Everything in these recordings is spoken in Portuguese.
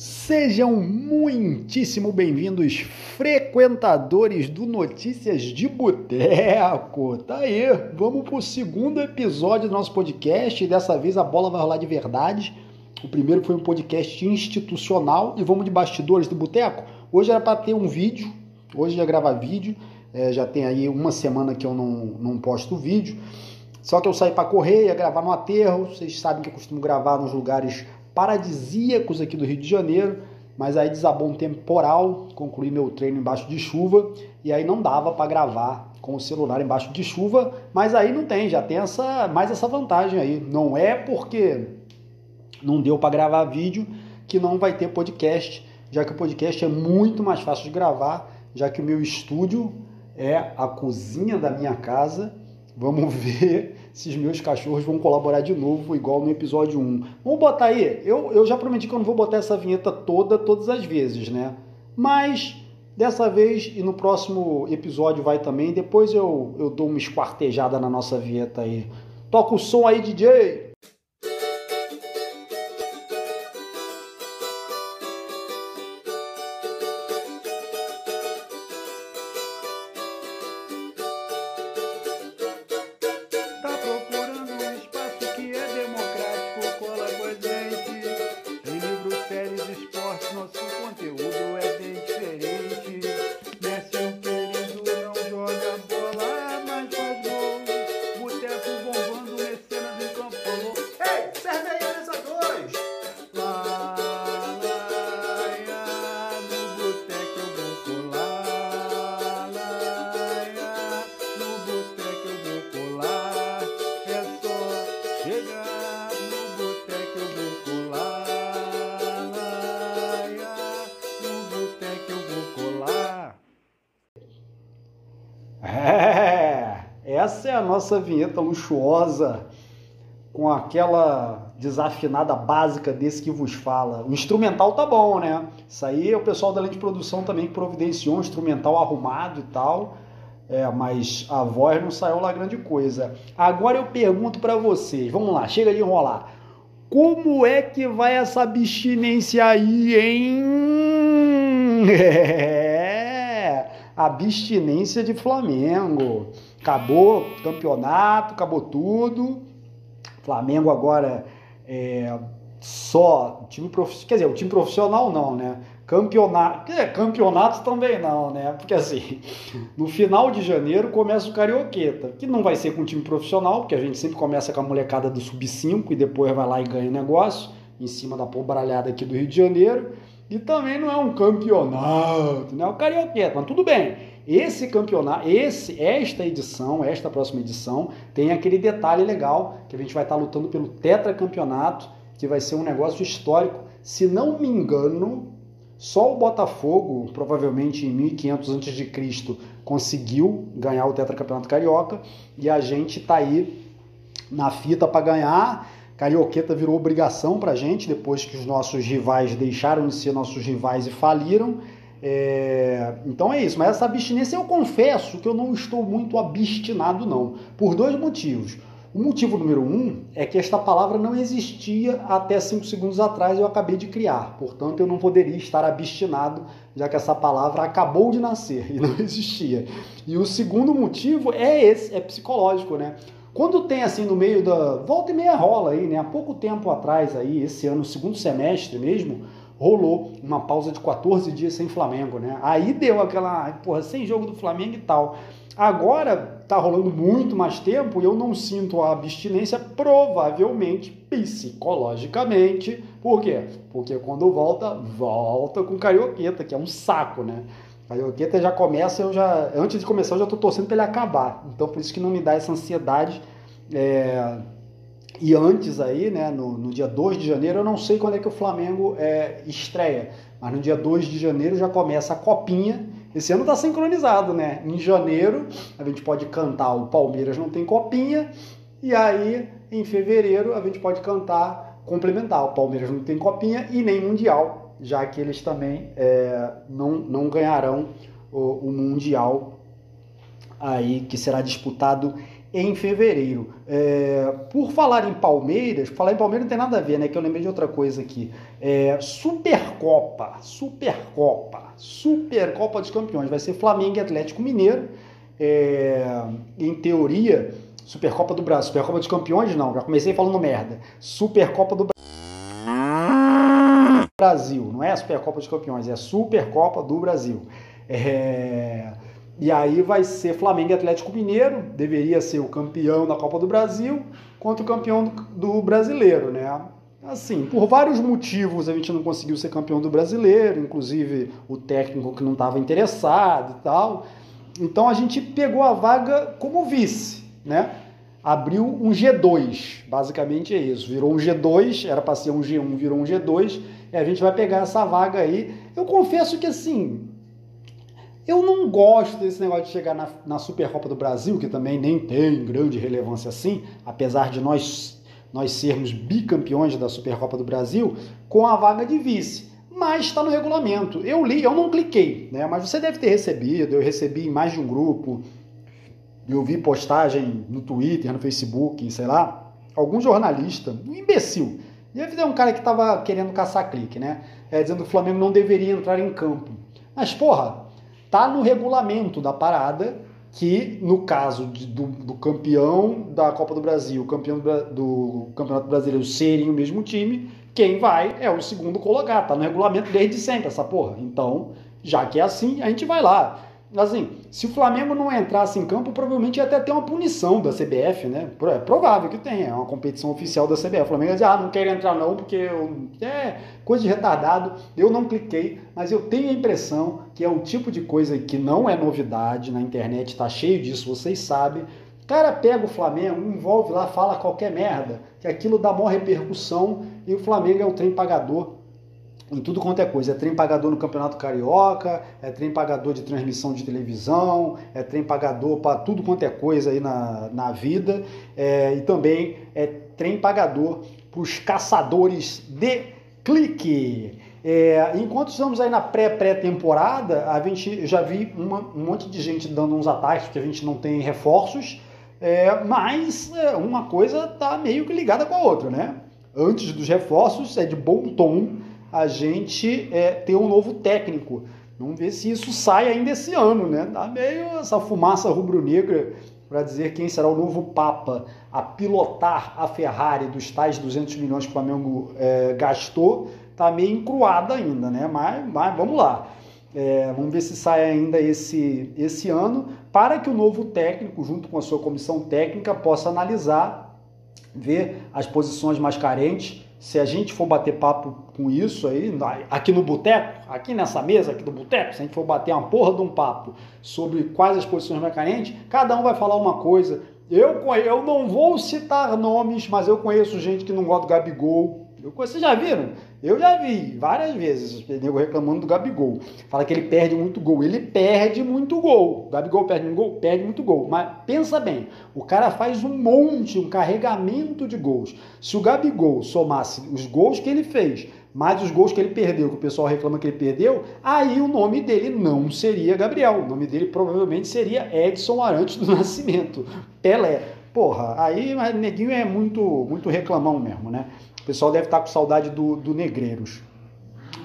Sejam muitíssimo bem-vindos, frequentadores do Notícias de Boteco. Tá aí, vamos para o segundo episódio do nosso podcast. Dessa vez a bola vai rolar de verdade. O primeiro foi um podcast institucional e vamos de bastidores do Boteco. Hoje era para ter um vídeo, hoje ia gravar vídeo. É, já tem aí uma semana que eu não, não posto vídeo. Só que eu saí para correr, ia gravar no aterro. Vocês sabem que eu costumo gravar nos lugares paradisíacos aqui do Rio de Janeiro, mas aí desabou um temporal, concluí meu treino embaixo de chuva e aí não dava para gravar com o celular embaixo de chuva, mas aí não tem, já tem essa mais essa vantagem aí. Não é porque não deu para gravar vídeo que não vai ter podcast, já que o podcast é muito mais fácil de gravar, já que o meu estúdio é a cozinha da minha casa. Vamos ver se os meus cachorros vão colaborar de novo, igual no episódio 1. Vamos botar aí. Eu, eu já prometi que eu não vou botar essa vinheta toda, todas as vezes, né? Mas dessa vez e no próximo episódio vai também. Depois eu, eu dou uma esquartejada na nossa vinheta aí. Toca o som aí, DJ! Nossa vinheta luxuosa, com aquela desafinada básica desse que vos fala. O instrumental tá bom, né? Isso aí é o pessoal da linha de produção também que providenciou um instrumental arrumado e tal. É, mas a voz não saiu lá grande coisa. Agora eu pergunto para vocês, vamos lá, chega de enrolar. Como é que vai essa abstinência aí, hein? É, abstinência de Flamengo. Acabou o campeonato, acabou tudo. Flamengo agora é só time profissional, quer dizer, o time profissional não, né? Campeonato, é, campeonato também não, né? Porque assim, no final de janeiro começa o Carioqueta, que não vai ser com time profissional, porque a gente sempre começa com a molecada do sub-5 e depois vai lá e ganha negócio, em cima da pobralhada aqui do Rio de Janeiro. E também não é um campeonato, né? O Carioqueta, mas tudo bem. Esse campeonato, esse, esta edição, esta próxima edição, tem aquele detalhe legal que a gente vai estar lutando pelo tetracampeonato, que vai ser um negócio histórico. Se não me engano, só o Botafogo, provavelmente em 1500 a.C., conseguiu ganhar o tetracampeonato carioca e a gente está aí na fita para ganhar. Carioqueta virou obrigação para a gente depois que os nossos rivais deixaram de ser nossos rivais e faliram. É, então é isso, mas essa abstinência eu confesso que eu não estou muito abstinado, não, por dois motivos. O motivo número um é que esta palavra não existia até cinco segundos atrás eu acabei de criar, portanto eu não poderia estar abstinado, já que essa palavra acabou de nascer e não existia. E o segundo motivo é esse, é psicológico, né? Quando tem assim no meio da. Volta e meia rola aí, né? Há pouco tempo atrás, aí, esse ano, segundo semestre mesmo, rolou uma pausa de 14 dias sem Flamengo, né? Aí deu aquela, porra, sem jogo do Flamengo e tal. Agora tá rolando muito mais tempo e eu não sinto a abstinência, provavelmente psicologicamente. Por quê? Porque quando volta, volta com carioqueta, que é um saco, né? Carioqueta já começa, eu já. Antes de começar, eu já tô torcendo para ele acabar. Então por isso que não me dá essa ansiedade. É e antes aí, né, no, no, dia 2 de janeiro, eu não sei quando é que o Flamengo é, estreia, mas no dia 2 de janeiro já começa a copinha. Esse ano tá sincronizado, né? Em janeiro a gente pode cantar o Palmeiras não tem copinha, e aí em fevereiro a gente pode cantar complementar o Palmeiras não tem copinha e nem mundial, já que eles também é, não, não ganharão o, o mundial aí que será disputado em fevereiro. É, por falar em Palmeiras, falar em Palmeiras não tem nada a ver, né? Que eu lembrei de outra coisa aqui. É, Supercopa, Supercopa, Supercopa dos Campeões. Vai ser Flamengo e Atlético Mineiro. É, em teoria, Supercopa do Brasil. Supercopa dos Campeões, não, já comecei falando merda. Supercopa do Brasil. Não é a Supercopa dos Campeões, é a Supercopa do Brasil. É... E aí vai ser Flamengo e Atlético Mineiro, deveria ser o campeão da Copa do Brasil contra o campeão do brasileiro, né? Assim, por vários motivos a gente não conseguiu ser campeão do brasileiro, inclusive o técnico que não estava interessado e tal. Então a gente pegou a vaga como vice, né? Abriu um G2, basicamente é isso. Virou um G2, era para ser um G1, virou um G2, e a gente vai pegar essa vaga aí. Eu confesso que assim, eu não gosto desse negócio de chegar na, na Supercopa do Brasil, que também nem tem grande relevância assim, apesar de nós, nós sermos bicampeões da Supercopa do Brasil, com a vaga de vice mas está no regulamento. Eu li, eu não cliquei, né? Mas você deve ter recebido, eu recebi em mais de um grupo, eu vi postagem no Twitter, no Facebook, sei lá, algum jornalista, um imbecil. Deve ter um cara que estava querendo caçar clique, né? É, dizendo que o Flamengo não deveria entrar em campo. Mas, porra, tá no regulamento da parada que, no caso de, do, do, campeão da Copa do Brasil, campeão do, do Campeonato Brasileiro serem o mesmo time, quem vai é o segundo colocado. Tá no regulamento desde sempre essa porra. Então, já que é assim, a gente vai lá. Assim, se o Flamengo não entrasse em campo, provavelmente ia até ter uma punição da CBF, né? É provável que tenha, é uma competição oficial da CBF. O Flamengo ia dizer, ah, não quero entrar não, porque eu... é coisa de retardado. Eu não cliquei, mas eu tenho a impressão que é um tipo de coisa que não é novidade na internet, tá cheio disso, vocês sabem cara pega o Flamengo, envolve lá, fala qualquer merda, que aquilo dá maior repercussão e o Flamengo é o trem pagador em tudo quanto é coisa. É trem pagador no Campeonato Carioca, é trem pagador de transmissão de televisão, é trem pagador para tudo quanto é coisa aí na, na vida, é, e também é trem pagador para os caçadores de clique. É, enquanto estamos aí na pré-pré-temporada, a gente já vi uma, um monte de gente dando uns ataques, porque a gente não tem reforços. É, mas é, uma coisa está meio que ligada com a outra, né? Antes dos reforços, é de bom tom a gente é, ter um novo técnico. Vamos ver se isso sai ainda esse ano, né? Tá meio essa fumaça rubro-negra para dizer quem será o novo Papa a pilotar a Ferrari dos tais 200 milhões que o Flamengo é, gastou, tá meio encruada ainda, né? Mas, mas vamos lá. É, vamos ver se sai ainda esse, esse ano, para que o novo técnico, junto com a sua comissão técnica, possa analisar, ver as posições mais carentes. Se a gente for bater papo com isso aí, aqui no boteco, aqui nessa mesa aqui do boteco, se a gente for bater uma porra de um papo sobre quais as posições mais carentes, cada um vai falar uma coisa. Eu, eu não vou citar nomes, mas eu conheço gente que não gosta do Gabigol. Eu, vocês já viram? Eu já vi várias vezes o nego reclamando do Gabigol. Fala que ele perde muito gol. Ele perde muito gol. O Gabigol perde muito gol? Perde muito gol. Mas pensa bem, o cara faz um monte, um carregamento de gols. Se o Gabigol somasse os gols que ele fez, mais os gols que ele perdeu, que o pessoal reclama que ele perdeu, aí o nome dele não seria Gabriel. O nome dele provavelmente seria Edson Arantes do Nascimento. Pelé. Porra, aí o neguinho é muito, muito reclamão mesmo, né? Pessoal deve estar com saudade do, do Negreiros.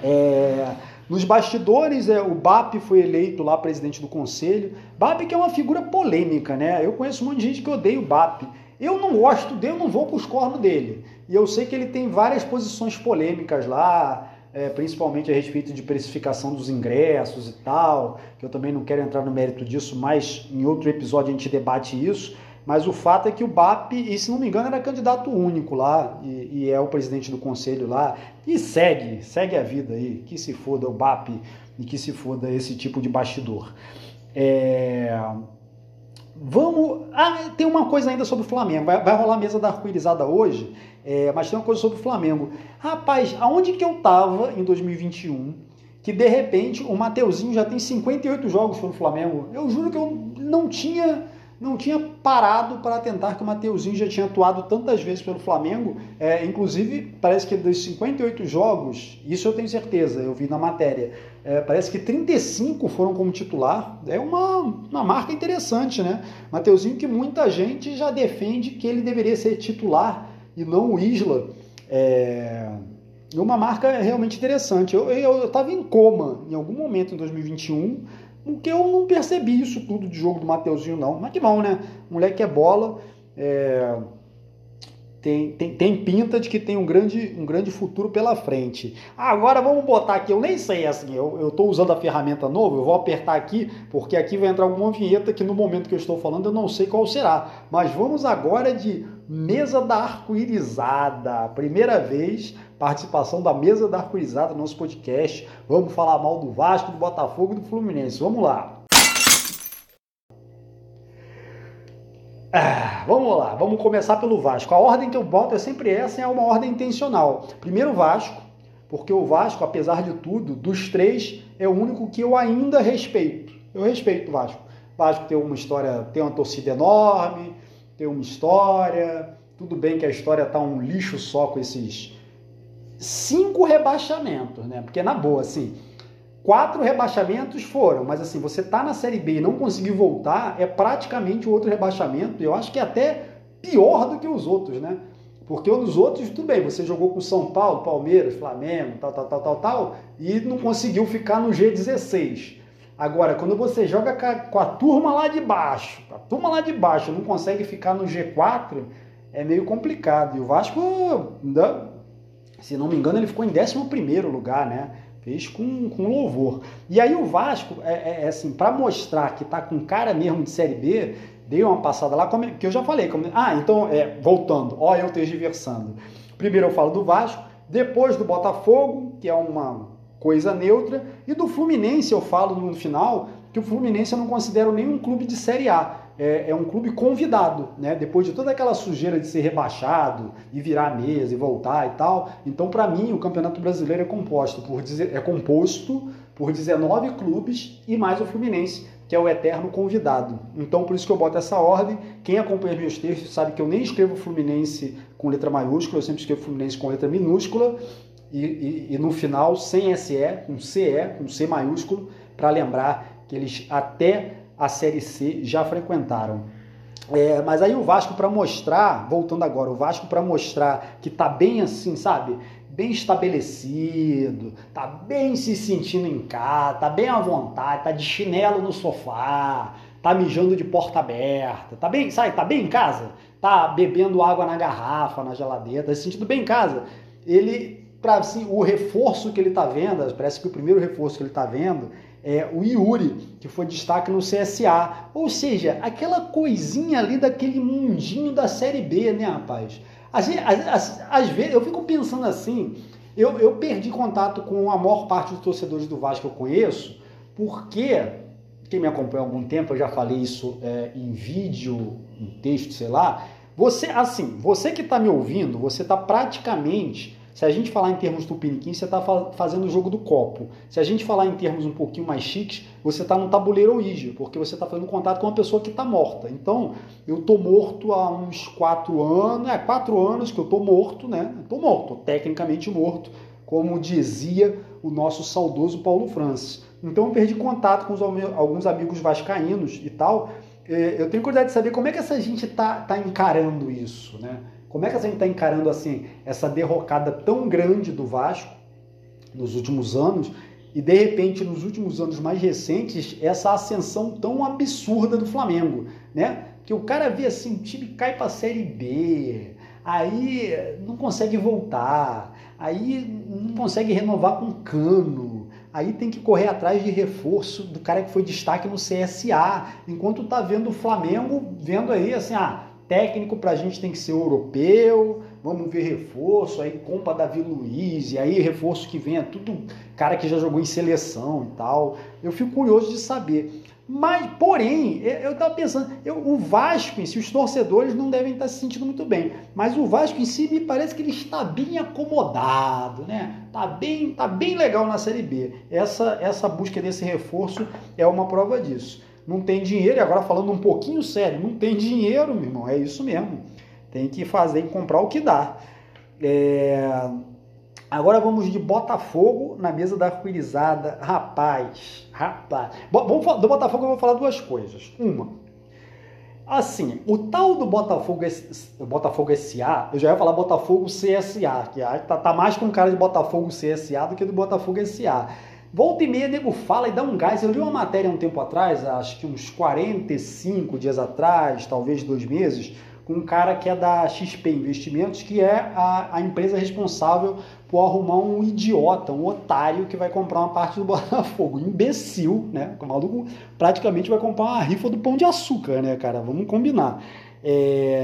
É, nos bastidores, é, o BAP foi eleito lá presidente do conselho. BAP que é uma figura polêmica, né? Eu conheço um monte de gente que odeia o BAP. Eu não gosto dele, eu não vou com os cornos dele. E eu sei que ele tem várias posições polêmicas lá, é, principalmente a respeito de precificação dos ingressos e tal, que eu também não quero entrar no mérito disso, mas em outro episódio a gente debate isso. Mas o fato é que o BAP, e se não me engano, era candidato único lá, e, e, é o presidente do conselho lá, e segue, segue a vida aí, que se foda o BAP e que se foda esse tipo de bastidor. É... Vamos. Ah, tem uma coisa ainda sobre o Flamengo. Vai, vai rolar a mesa da arco-irizada hoje, é, mas tem uma coisa sobre o Flamengo. Rapaz, aonde que eu tava em 2021 que de repente o Mateuzinho já tem 58 jogos pelo Flamengo? Eu juro que eu não tinha não tinha parado para tentar que o Mateuzinho já tinha atuado tantas vezes pelo Flamengo. É, inclusive, parece que dos 58 jogos, isso eu tenho certeza, eu vi na matéria, é, parece que 35 foram como titular. É uma, uma marca interessante, né? Mateuzinho que muita gente já defende que ele deveria ser titular e não o Isla. É uma marca realmente interessante. Eu estava em coma em algum momento em 2021 porque eu não percebi isso tudo de jogo do Mateuzinho, não. Mas que bom, né? moleque é bola. É... Tem, tem, tem, pinta de que tem um grande, um grande futuro pela frente. Agora vamos botar aqui, eu nem sei assim, eu estou usando a ferramenta nova, eu vou apertar aqui, porque aqui vai entrar alguma vinheta que no momento que eu estou falando eu não sei qual será. Mas vamos agora de mesa da arco-irizada. Primeira vez participação da mesa da arco-irizada no nosso podcast. Vamos falar mal do Vasco, do Botafogo e do Fluminense. Vamos lá. Ah, vamos lá, vamos começar pelo Vasco. A ordem que eu boto é sempre essa, é uma ordem intencional. Primeiro Vasco, porque o Vasco, apesar de tudo, dos três, é o único que eu ainda respeito. Eu respeito o Vasco. O Vasco tem uma história, tem uma torcida enorme, tem uma história. Tudo bem que a história tá um lixo só com esses cinco rebaixamentos, né? Porque na boa, assim, quatro rebaixamentos foram, mas assim, você tá na Série B e não conseguiu voltar, é praticamente outro rebaixamento. Eu acho que é até pior do que os outros, né? Porque nos outros, tudo bem, você jogou com São Paulo, Palmeiras, Flamengo, tal, tal, tal, tal, tal, e não conseguiu ficar no G16. Agora, quando você joga com a turma lá de baixo, a turma lá de baixo não consegue ficar no G4, é meio complicado. E o Vasco, se não me engano, ele ficou em 11 lugar, né? Fez com, com louvor. E aí o Vasco, é, é, é assim, para mostrar que tá com cara mesmo de Série B, dei uma passada lá, como, que eu já falei. Como, ah, então, é, voltando, ó, eu tergiversando. Primeiro eu falo do Vasco, depois do Botafogo, que é uma coisa neutra, e do Fluminense eu falo no final, que o Fluminense eu não considero nenhum clube de Série A é, é, um clube convidado, né? Depois de toda aquela sujeira de ser rebaixado e virar mesa e voltar e tal. Então, para mim, o Campeonato Brasileiro é composto por é composto por 19 clubes e mais o Fluminense, que é o eterno convidado. Então, por isso que eu boto essa ordem. Quem acompanha meus textos sabe que eu nem escrevo Fluminense com letra maiúscula, eu sempre escrevo Fluminense com letra minúscula e, e, e no final sem SE, com CE, com C maiúsculo, para lembrar que eles até a Série C já frequentaram. É, mas aí o Vasco para mostrar, voltando agora, o Vasco para mostrar que tá bem assim, sabe? Bem estabelecido, tá bem se sentindo em casa, tá bem à vontade, tá de chinelo no sofá, tá mijando de porta aberta, tá bem, sabe? Tá bem em casa, tá bebendo água na garrafa, na geladeira, tá se sentindo bem em casa. Ele, para assim, o reforço que ele tá vendo, parece que o primeiro reforço que ele tá vendo é, o Yuri, que foi destaque no CSA. Ou seja, aquela coisinha ali daquele mundinho da Série B, né, rapaz? Às, às, vezes eu fico pensando assim, eu, eu perdi contato com a maior parte dos torcedores do Vasco que eu conheço, porque quem me acompanha há algum tempo, eu já falei isso é, em vídeo, em texto, sei lá. Você, assim, você que está me ouvindo, você está praticamente se a gente falar em termos tupiniquim, você está fazendo o jogo do copo. Se a gente falar em termos um pouquinho mais chiques, você está no tabuleiro Ouija, porque você está fazendo contato com uma pessoa que está morta. Então, eu estou morto há uns quatro anos, é quatro anos que eu estou morto, né? Estou morto, tecnicamente morto, como dizia o nosso saudoso Paulo Francis. Então, eu perdi contato com os, alguns amigos vascaínos e tal. É, eu tenho curiosidade de saber como é que essa gente está tá encarando isso, né? Como é que a gente está encarando assim essa derrocada tão grande do Vasco nos últimos anos e de repente nos últimos anos mais recentes essa ascensão tão absurda do Flamengo, né? Que o cara vê assim, o time cai para a Série B, aí não consegue voltar, aí não consegue renovar com cano, aí tem que correr atrás de reforço do cara que foi destaque no CSA, enquanto tá vendo o Flamengo vendo aí assim, ah, técnico para a gente tem que ser europeu, vamos ver reforço, aí compra Davi Luiz, e aí reforço que venha, tudo cara que já jogou em seleção e tal. Eu fico curioso de saber. Mas, porém, eu estava pensando, eu, o Vasco em si, os torcedores não devem estar se sentindo muito bem, mas o Vasco em si me parece que ele está bem acomodado, né? Tá bem, tá bem legal na Série B. Essa, essa busca desse reforço é uma prova disso. Não tem dinheiro, e agora falando um pouquinho sério, não tem dinheiro, meu irmão, é isso mesmo. Tem que fazer e comprar o que dá. É... Agora vamos de Botafogo na mesa da arco-irizada. Rapaz, rapaz. Do Botafogo eu vou falar duas coisas. Uma, assim, o tal do Botafogo, Botafogo SA, eu já ia falar Botafogo CSA, que tá, tá mais com cara de Botafogo CSA do que do Botafogo SA. Volta e meia, nego fala e dá um gás. Eu li uma matéria um tempo atrás, acho que uns 45 dias atrás, talvez dois meses, com um cara que é da XP Investimentos, que é a, a empresa responsável por arrumar um idiota, um otário que vai comprar uma parte do Botafogo. Imbecil, né? O maluco praticamente vai comprar uma rifa do pão de açúcar, né, cara? Vamos combinar. É...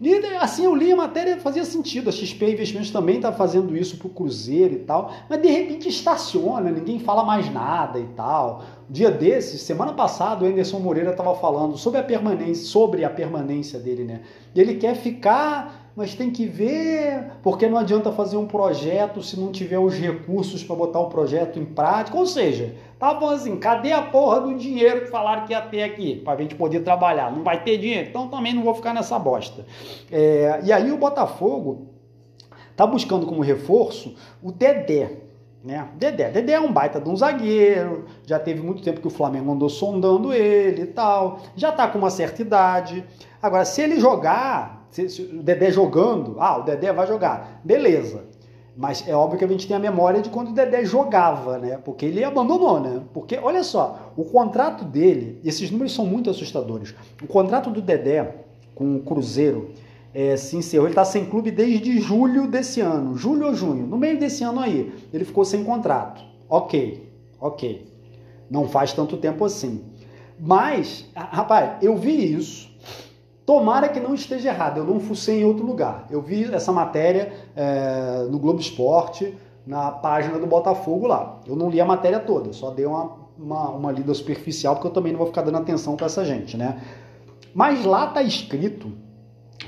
E assim eu li a matéria, fazia sentido. A XP Investimentos também está fazendo isso para o Cruzeiro e tal, mas de repente estaciona, ninguém fala mais nada e tal. Dia desses, semana passada, o Anderson Moreira estava falando sobre a permanência, sobre a permanência dele, né? Ele quer ficar, mas tem que ver, porque não adianta fazer um projeto se não tiver os recursos para botar o projeto em prática. Ou seja, tá bom assim, cadê a porra do dinheiro que falaram que ia ter aqui para a gente poder trabalhar? Não vai ter dinheiro, então também não vou ficar nessa bosta. É, e aí o Botafogo tá buscando como reforço o Dedé. Né? Dedé. Dedé é um baita de um zagueiro, já teve muito tempo que o Flamengo andou sondando ele e tal, já tá com uma certa idade. Agora, se ele jogar, se, se o Dedé jogando, ah, o Dedé vai jogar, beleza. Mas é óbvio que a gente tem a memória de quando o Dedé jogava, né? Porque ele abandonou, né? Porque, olha só, o contrato dele, esses números são muito assustadores. O contrato do Dedé com o Cruzeiro é, se encerrou. Ele está sem clube desde julho desse ano, julho ou junho, no meio desse ano aí, ele ficou sem contrato. Ok, ok. Não faz tanto tempo assim. Mas, rapaz, eu vi isso. Tomara que não esteja errado, eu não fucei em outro lugar. Eu vi essa matéria é, no Globo Esporte, na página do Botafogo lá. Eu não li a matéria toda, só dei uma, uma, uma lida superficial, porque eu também não vou ficar dando atenção para essa gente, né? Mas lá tá escrito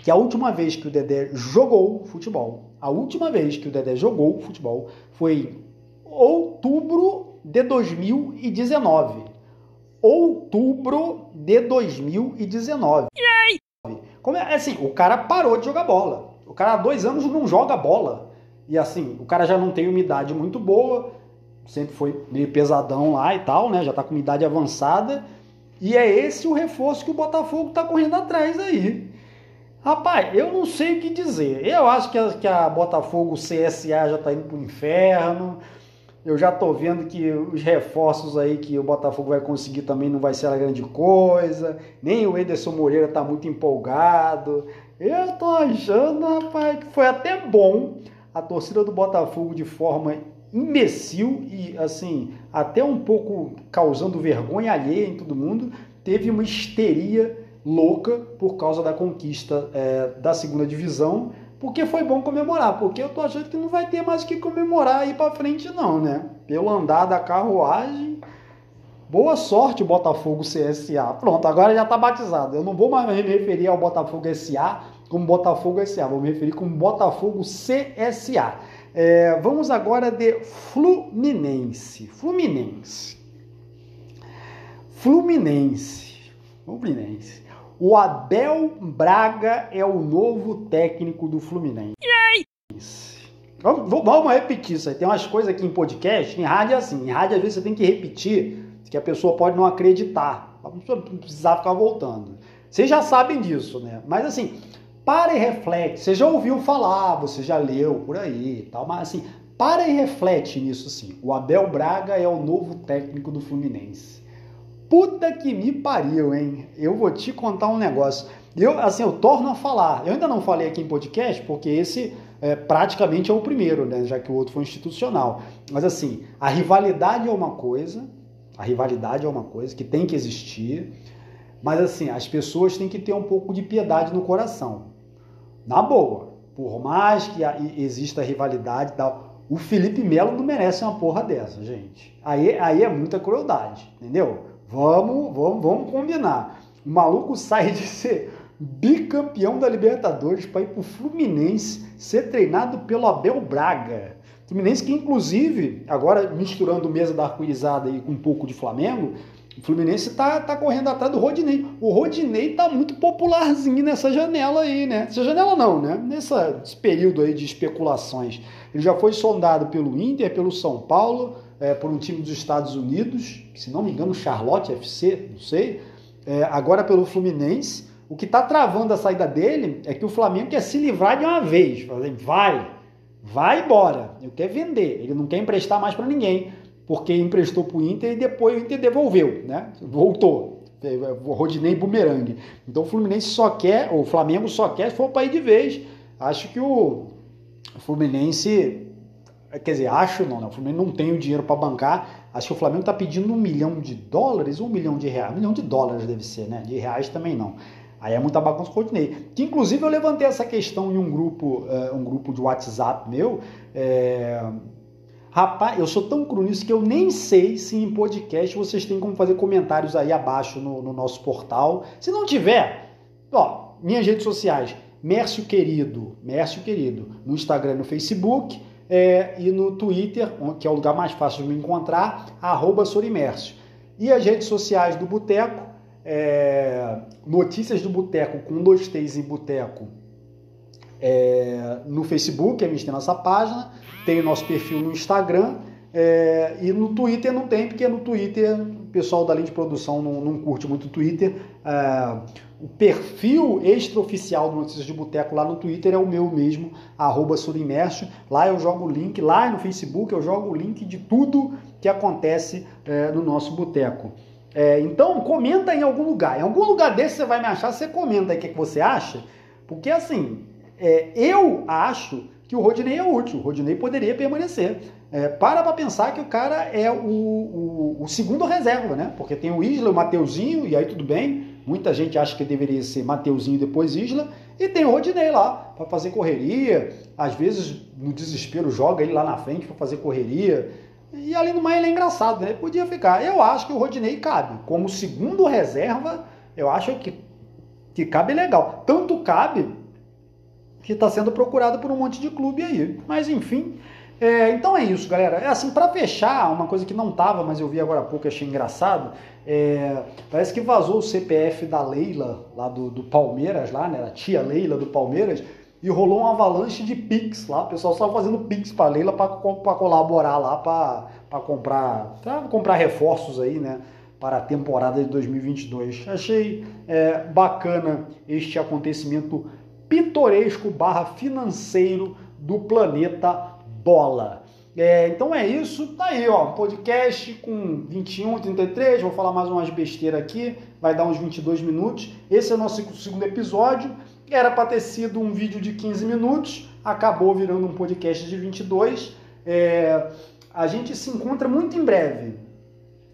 que a última vez que o Dedé jogou futebol, a última vez que o Dedé jogou futebol foi outubro de 2019. Outubro de 2019. Como é assim, o cara parou de jogar bola. O cara há dois anos não joga bola. E assim, o cara já não tem uma idade muito boa, sempre foi meio pesadão lá e tal, né? Já tá com idade avançada. E é esse o reforço que o Botafogo tá correndo atrás aí. Rapaz, eu não sei o que dizer. Eu acho que a, que a Botafogo CSA já está indo para o inferno. Eu já estou vendo que os reforços aí que o Botafogo vai conseguir também não vai ser a grande coisa. Nem o Ederson Moreira está muito empolgado. Eu estou achando, rapaz, que foi até bom a torcida do Botafogo de forma imbecil e assim, até um pouco causando vergonha alheia em todo mundo, teve uma histeria louca por causa da conquista é, da segunda divisão, porque foi bom comemorar, porque eu tô achando que não vai ter mais o que comemorar aí para frente não, né? Pelo andar da carruagem, boa sorte Botafogo CSA. Pronto, agora já tá batizado. Eu não vou mais me referir ao Botafogo SA como Botafogo SA, vou me referir como Botafogo CSA. É, vamos agora de Fluminense. Fluminense. Fluminense. Fluminense. O Abel Braga é o novo técnico do Fluminense. Vamos, vamos repetir isso aí. Tem umas coisas aqui em podcast, em rádio é assim. Em rádio, às vezes, você tem que repetir, que a pessoa pode não acreditar. Não precisar ficar voltando. Vocês já sabem disso, né? Mas assim, para e reflete. Você já ouviu falar, você já leu por aí e tal, mas assim, para e reflete nisso sim. O Abel Braga é o novo técnico do Fluminense. Puta que me pariu, hein? Eu vou te contar um negócio. Eu, assim, eu torno a falar. Eu ainda não falei aqui em podcast, porque esse é, praticamente é o primeiro, né? Já que o outro foi institucional. Mas assim, a rivalidade é uma coisa, a rivalidade é uma coisa que tem que existir, mas assim, as pessoas têm que ter um pouco de piedade no coração. Na boa. Por mais que exista rivalidade e tal, o Felipe Melo não merece uma porra dessa, gente. Aí, aí é muita crueldade, entendeu? Vamos, vamos, vamos combinar. O maluco sai de ser bicampeão da Libertadores para ir para o Fluminense ser treinado pelo Abel Braga. Fluminense que, inclusive, agora misturando mesa da arco-irizada com um pouco de Flamengo, O Fluminense tá, tá correndo atrás do Rodinei. O Rodinei tá muito popularzinho nessa janela aí, né? Essa janela não, né? Nessa, nesse período aí de especulações. Ele já foi sondado pelo Inter, pelo São Paulo, é, por um time dos Estados Unidos, se não me engano, Charlotte FC, não sei. É, agora pelo Fluminense. O que está travando a saída dele é que o Flamengo quer se livrar de uma vez. Vai, vai embora. Eu quero vender. Ele não quer emprestar mais para ninguém porque emprestou para o Inter e depois o Inter devolveu, né? Voltou. O Rodinei Bumerangue. Então o Fluminense só quer, o Flamengo só quer se for para ir de vez. Acho que o Fluminense, quer dizer, acho não, né? O Fluminense não tem o dinheiro para bancar. Acho que o Flamengo está pedindo um milhão de dólares um milhão de reais. Um milhão de dólares deve ser, né? De reais também não. Aí é muita bagunça com o. Que inclusive eu levantei essa questão em um grupo, uh, um grupo de WhatsApp meu. É Rapaz, eu sou tão cru nisso que eu nem sei se em podcast vocês têm como fazer comentários aí abaixo no, no nosso portal. Se não tiver, ó, minhas redes sociais, Mércio Querido, Mércio Querido, no Instagram e no Facebook, é, e no Twitter, que é o lugar mais fácil de me encontrar, arroba Sorimércio. E as redes sociais do Boteco, é, Notícias do Boteco com dois T's em Boteco, é, no Facebook, a gente tem nossa página, tem o nosso perfil no Instagram é, e no Twitter não tem, porque no Twitter pessoal da linha de produção não, não curte muito o Twitter. É, o perfil extraoficial do Notícias de Boteco lá no Twitter é o meu mesmo, arroba Surimércio. Lá eu jogo o link, lá no Facebook eu jogo o link de tudo que acontece é, no nosso boteco. É, então comenta em algum lugar. Em algum lugar desse você vai me achar, você comenta aí o que, que você acha. Porque assim, é, eu acho que o Rodinei é útil, o Rodinei poderia permanecer. É, para para pensar que o cara é o, o, o, segundo reserva, né? Porque tem o Isla, o Mateuzinho, e aí tudo bem. Muita gente acha que deveria ser Mateuzinho depois Isla, e tem o Rodinei lá para fazer correria. Às vezes, no desespero, joga ele lá na frente para fazer correria. E além do mais, ele é engraçado, né? Podia ficar. Eu acho que o Rodinei cabe. Como segundo reserva, eu acho que, que cabe legal. Tanto cabe que está sendo procurado por um monte de clube aí. Mas enfim, é, então é isso, galera. É assim, para fechar, uma coisa que não tava, mas eu vi agora há pouco e achei engraçado. É, parece que vazou o CPF da Leila, lá do, do Palmeiras, lá, né? A tia Leila do Palmeiras, e rolou uma avalanche de Pix lá. O pessoal só fazendo Pix para Leila para colaborar lá, para comprar, pra comprar reforços aí, né? Para a temporada de 2022. Achei é, bacana este acontecimento pitoresco barra financeiro do planeta bola. É, então é isso, tá aí, ó, podcast com 21, 33, vou falar mais umas besteiras aqui, vai dar uns 22 minutos. Esse é o nosso segundo episódio. Era para ter sido um vídeo de 15 minutos, acabou virando um podcast de 22. É, a gente se encontra muito em breve.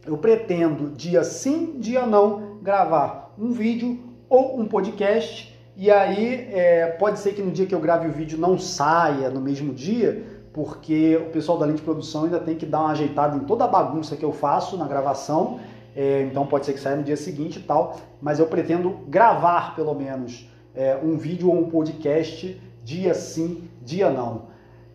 Eu pretendo, dia sim, dia não, gravar um vídeo ou um podcast e aí, é, pode ser que no dia que eu grave o vídeo não saia no mesmo dia, porque o pessoal da linha de produção ainda tem que dar uma ajeitada em toda a bagunça que eu faço na gravação. É, então pode ser que saia no dia seguinte e tal, mas eu pretendo gravar pelo menos é, um vídeo ou um podcast dia sim, dia não.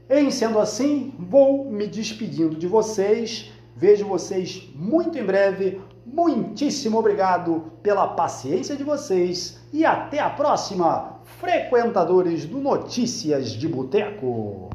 Em sendo assim, vou me despedindo de vocês. Vejo vocês muito em breve. Muitíssimo obrigado pela paciência de vocês e até a próxima, frequentadores do Notícias de Boteco.